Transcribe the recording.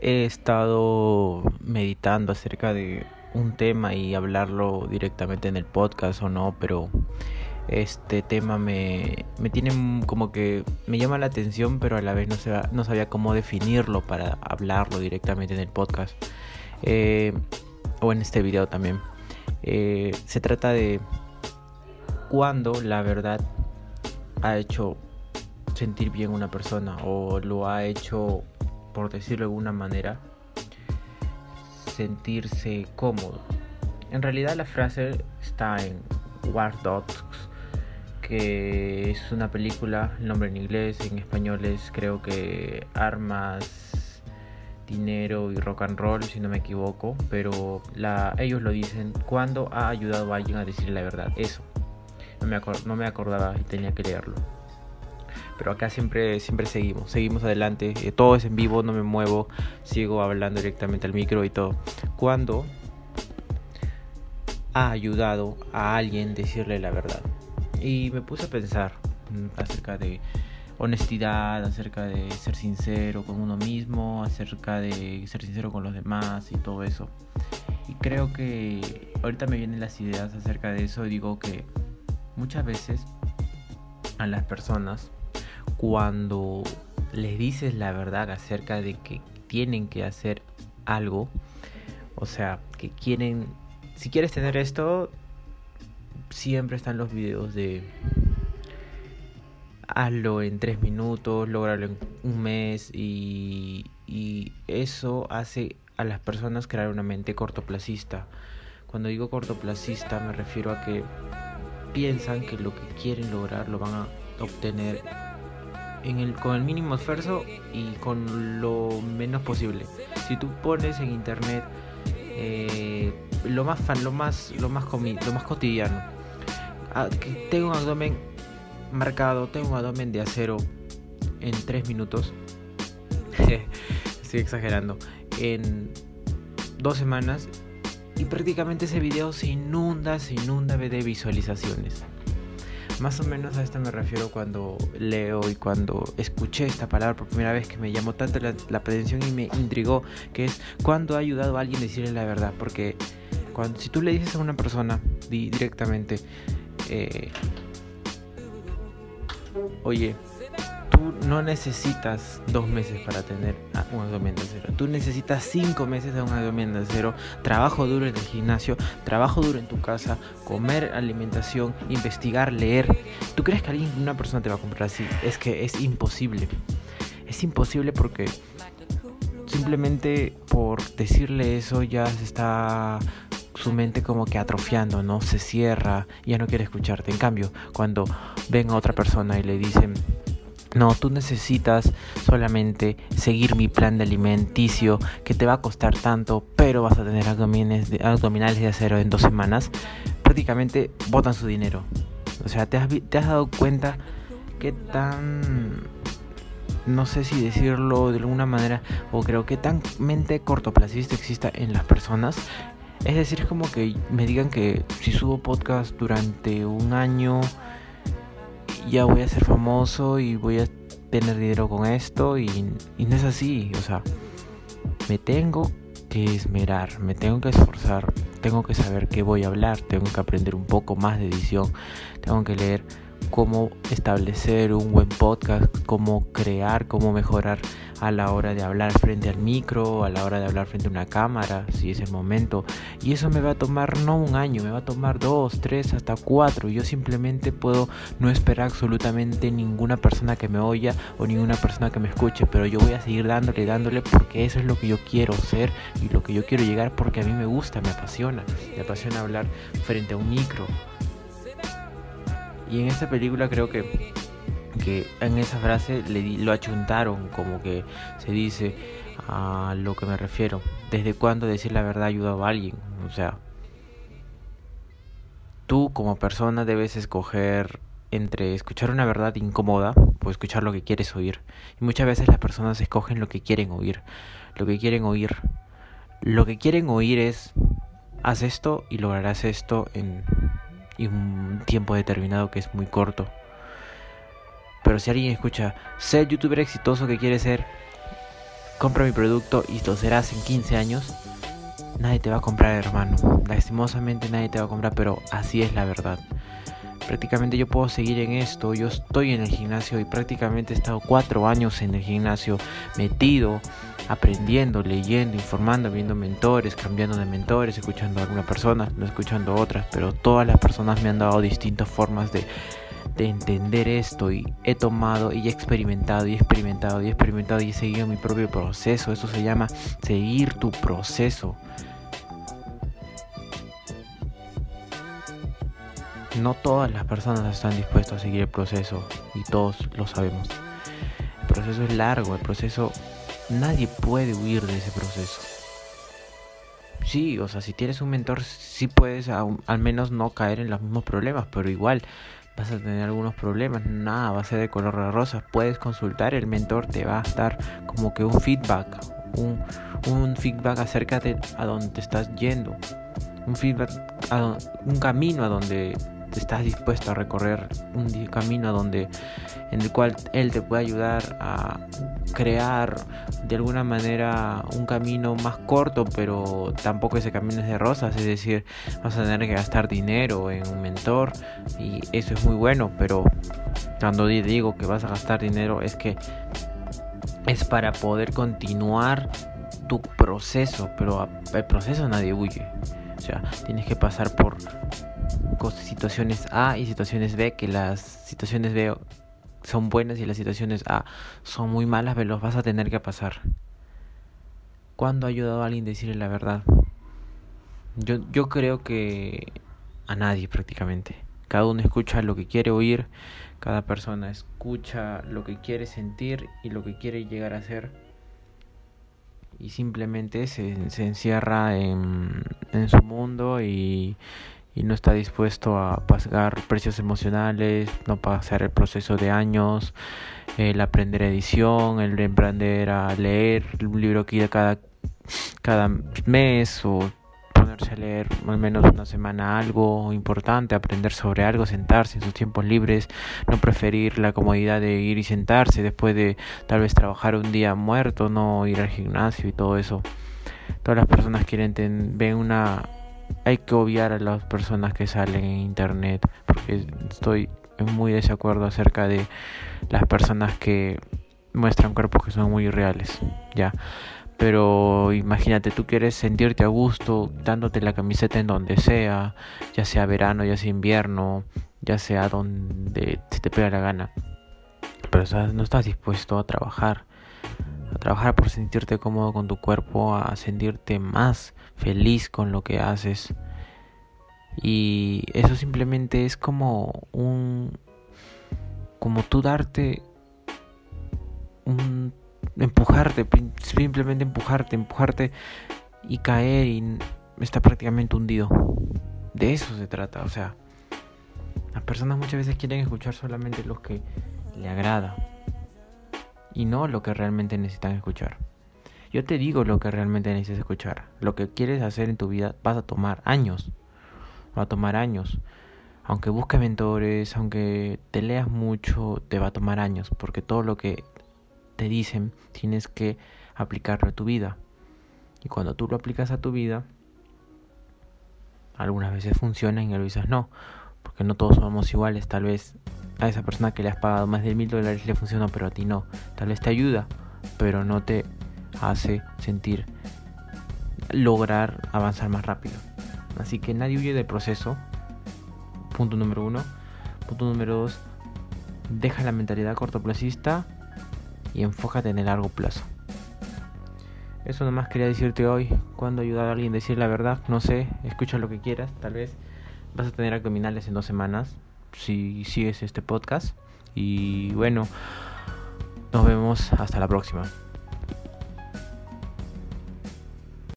he estado meditando acerca de un tema y hablarlo directamente en el podcast o no, pero este tema me, me tiene como que me llama la atención, pero a la vez no, no sabía cómo definirlo para hablarlo directamente en el podcast eh, o en este video también. Eh, se trata de cuando la verdad ha hecho sentir bien una persona o lo ha hecho por decirlo de alguna manera, sentirse cómodo. En realidad la frase está en War Dogs, que es una película, el nombre en inglés, en español es creo que Armas, Dinero y Rock and Roll, si no me equivoco, pero ellos lo dicen cuando ha ayudado a alguien a decir la verdad. Eso, me, no me acordaba y tenía que leerlo pero acá siempre, siempre seguimos, seguimos adelante, eh, todo es en vivo, no me muevo, sigo hablando directamente al micro y todo. Cuando ha ayudado a alguien decirle la verdad. Y me puse a pensar mm, acerca de honestidad, acerca de ser sincero con uno mismo, acerca de ser sincero con los demás y todo eso. Y creo que ahorita me vienen las ideas acerca de eso y digo que muchas veces a las personas cuando les dices la verdad acerca de que tienen que hacer algo, o sea, que quieren, si quieres tener esto, siempre están los videos de hazlo en tres minutos, lograrlo en un mes y, y eso hace a las personas crear una mente cortoplacista. Cuando digo cortoplacista me refiero a que piensan que lo que quieren lograr lo van a obtener el, con el mínimo esfuerzo y con lo menos posible. Si tú pones en internet eh, lo más fan, lo más, lo más lo más cotidiano, ah, tengo un abdomen marcado, tengo un abdomen de acero en 3 minutos. Estoy exagerando. En dos semanas y prácticamente ese video se inunda, se inunda de visualizaciones. Más o menos a esto me refiero cuando leo y cuando escuché esta palabra por primera vez que me llamó tanto la, atención y me intrigó, que es cuando ha ayudado a alguien a decirle la verdad. Porque cuando, si tú le dices a una persona directamente, eh, oye, no necesitas dos meses para tener un abdomen cero. Tú necesitas cinco meses de un abdomen cero. Trabajo duro en el gimnasio, trabajo duro en tu casa, comer alimentación, investigar, leer. ¿Tú crees que alguien, una persona te va a comprar así? Es que es imposible. Es imposible porque simplemente por decirle eso ya se está su mente como que atrofiando, ¿no? Se cierra, ya no quiere escucharte. En cambio, cuando ven a otra persona y le dicen, no, tú necesitas solamente seguir mi plan de alimenticio que te va a costar tanto, pero vas a tener abdominales de, acero en dos semanas. Prácticamente botan su dinero. O sea, ¿te has, te has dado cuenta qué tan no sé si decirlo de alguna manera, o creo que tan mente cortoplacista exista en las personas. Es decir, es como que me digan que si subo podcast durante un año, ya voy a ser famoso y voy a tener dinero con esto y, no es así, o sea, me tengo que esmerar, me tengo que esforzar, tengo que saber qué voy a hablar, tengo que aprender un poco más de edición, tengo que leer cómo establecer un buen podcast, cómo crear, cómo mejorar a la hora de hablar frente al micro, a la hora de hablar frente a una cámara, si es el momento. Y eso me va a tomar no un año, me va a tomar dos, tres, hasta cuatro. Yo simplemente puedo no esperar absolutamente ninguna persona que me oya o ninguna persona que me escuche, pero yo voy a seguir dándole, dándole porque eso es lo que yo quiero ser y lo que yo quiero llegar porque a mí me gusta, me apasiona. Me apasiona hablar frente a un micro, y en esta película creo que, que en esa frase le lo achuntaron, como que se dice a lo que me refiero. ¿Desde cuándo decir la verdad ayuda a alguien? O sea, tú como persona debes escoger entre escuchar una verdad incómoda o escuchar lo que quieres oír. Y muchas veces las personas escogen lo que quieren oír. Lo que quieren oír. Lo que quieren oír es, haz esto y lograrás esto en y un tiempo determinado que es muy corto. Pero si alguien escucha, ser youtuber exitoso que quiere ser, compra mi producto y lo serás en 15 años, nadie te va a comprar, hermano. Lastimosamente nadie te va a comprar, pero así es la verdad. Prácticamente yo puedo seguir en esto, yo estoy en el gimnasio y prácticamente he estado cuatro años en el gimnasio metido, aprendiendo, leyendo, informando, viendo mentores, cambiando de mentores, escuchando a alguna persona, no escuchando a otras, pero todas las personas me han dado distintas formas de de entender esto y he tomado y he experimentado y he experimentado y he experimentado y he seguido mi propio proceso. Eso se llama seguir tu proceso. No todas las personas están dispuestas a seguir el proceso y todos lo sabemos. El proceso es largo, el proceso nadie puede huir de ese proceso. Sí, o sea, si tienes un mentor, sí puedes al menos no caer en los mismos problemas, pero igual vas a tener algunos problemas, nada va a ser de color de rosa. Puedes consultar, el mentor te va a dar como que un feedback, un, un feedback acerca de a dónde te estás yendo, un feedback, un camino a donde estás dispuesto a recorrer un camino donde en el cual él te puede ayudar a crear de alguna manera un camino más corto pero tampoco ese camino es de rosas es decir vas a tener que gastar dinero en un mentor y eso es muy bueno pero cuando digo que vas a gastar dinero es que es para poder continuar tu proceso pero el proceso nadie huye. O sea tienes que pasar por situaciones A y situaciones B, que las situaciones B son buenas y las situaciones A son muy malas, pero los vas a tener que pasar. ¿Cuándo ha ayudado a alguien a decirle la verdad? Yo, yo creo que a nadie prácticamente. Cada uno escucha lo que quiere oír, cada persona escucha lo que quiere sentir y lo que quiere llegar a ser. Y simplemente se, se encierra en, en su mundo y, y no está dispuesto a pagar precios emocionales, no pasar el proceso de años, el aprender edición, el emprender a leer un libro que cada, cada mes o ponerse a leer al menos una semana algo importante, aprender sobre algo, sentarse en sus tiempos libres, no preferir la comodidad de ir y sentarse después de tal vez trabajar un día muerto, no ir al gimnasio y todo eso. Todas las personas quieren ven una hay que obviar a las personas que salen en internet porque estoy muy desacuerdo acerca de las personas que muestran cuerpos que son muy reales ya. Pero imagínate tú quieres sentirte a gusto dándote la camiseta en donde sea ya sea verano ya sea invierno ya sea donde se te pega la gana. Pero no estás dispuesto a trabajar a trabajar por sentirte cómodo con tu cuerpo, a sentirte más feliz con lo que haces. Y eso simplemente es como un como tú darte un empujarte, simplemente empujarte, empujarte y caer y está prácticamente hundido. De eso se trata, o sea, las personas muchas veces quieren escuchar solamente lo que le agrada y no lo que realmente necesitan escuchar. Yo te digo lo que realmente necesitas escuchar. Lo que quieres hacer en tu vida vas a tomar años. Va a tomar años. Aunque busques mentores, aunque te leas mucho, te va a tomar años. Porque todo lo que te dicen tienes que aplicarlo a tu vida. Y cuando tú lo aplicas a tu vida, algunas veces funciona y a veces no. Porque no todos somos iguales. Tal vez a esa persona que le has pagado más de mil dólares le funciona, pero a ti no. Tal vez te ayuda, pero no te hace sentir lograr avanzar más rápido. Así que nadie huye del proceso. Punto número uno. Punto número dos. Deja la mentalidad cortoplacista y enfócate en el largo plazo. Eso nomás quería decirte hoy. Cuando ayudar a alguien a decir la verdad, no sé, escucha lo que quieras. Tal vez vas a tener abdominales en dos semanas si sigues este podcast. Y bueno, nos vemos hasta la próxima.